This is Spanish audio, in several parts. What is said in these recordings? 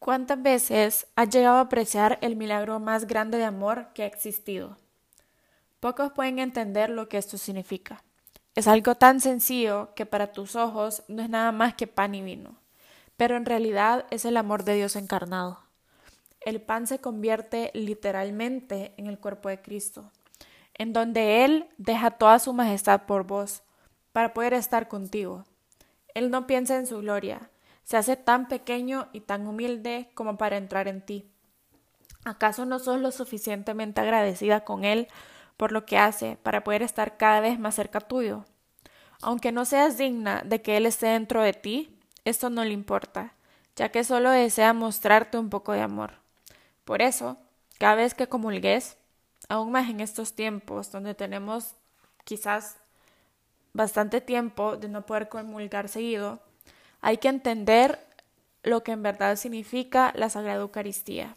¿Cuántas veces has llegado a apreciar el milagro más grande de amor que ha existido? Pocos pueden entender lo que esto significa. Es algo tan sencillo que para tus ojos no es nada más que pan y vino, pero en realidad es el amor de Dios encarnado. El pan se convierte literalmente en el cuerpo de Cristo, en donde Él deja toda su majestad por vos, para poder estar contigo. Él no piensa en su gloria, se hace tan pequeño y tan humilde como para entrar en ti. ¿Acaso no sos lo suficientemente agradecida con Él por lo que hace para poder estar cada vez más cerca tuyo? Aunque no seas digna de que Él esté dentro de ti, esto no le importa, ya que solo desea mostrarte un poco de amor. Por eso, cada vez que comulgues, aún más en estos tiempos donde tenemos quizás bastante tiempo de no poder comulgar seguido, hay que entender lo que en verdad significa la Sagrada Eucaristía.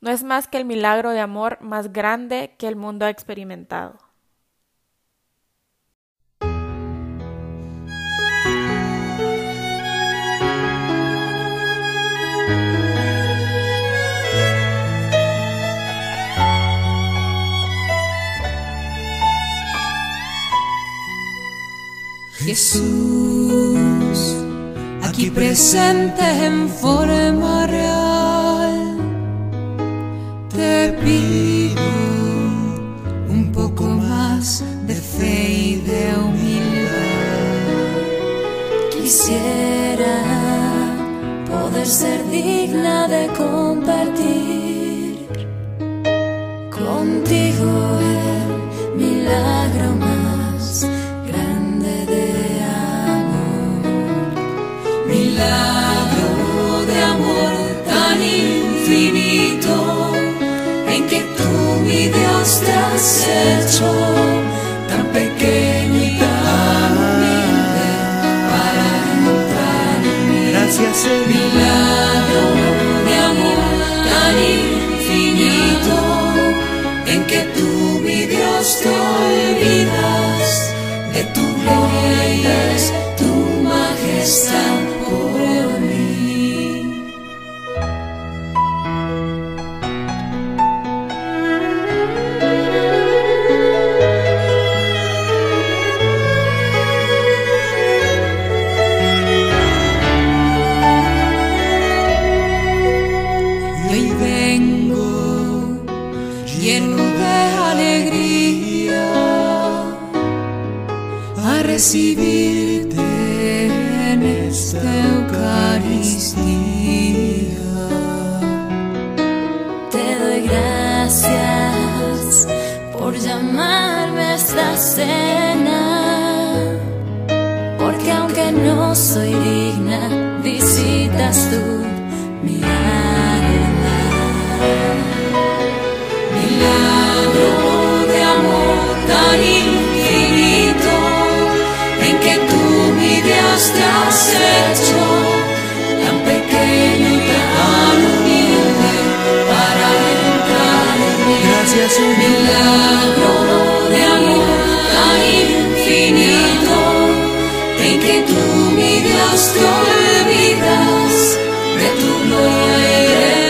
No es más que el milagro de amor más grande que el mundo ha experimentado. Jesús aquí presente en forma real. Te pido un poco más de fe y de humildad. Quisiera poder ser digna en que tú, mi Dios, te has hecho tan pequeño y tan humilde para entrar en mí. Gracias, Señor. Milagro de amor tan infinito en que tú, mi Dios, te olvidas de tu gloria y de tu majestad lleno de alegría a recibirte en esta Eucaristía. Te doy gracias por llamarme a esta cena, porque aunque no soy digna, visitas tú mi alma. Gracias, Señor. Milagro de amor tan infinito en que tú, mi Dios, te olvidas de tu gloria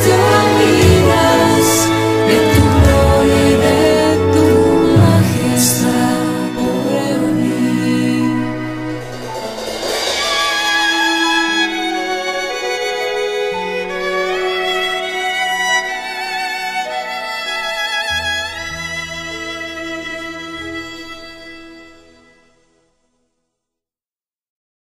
still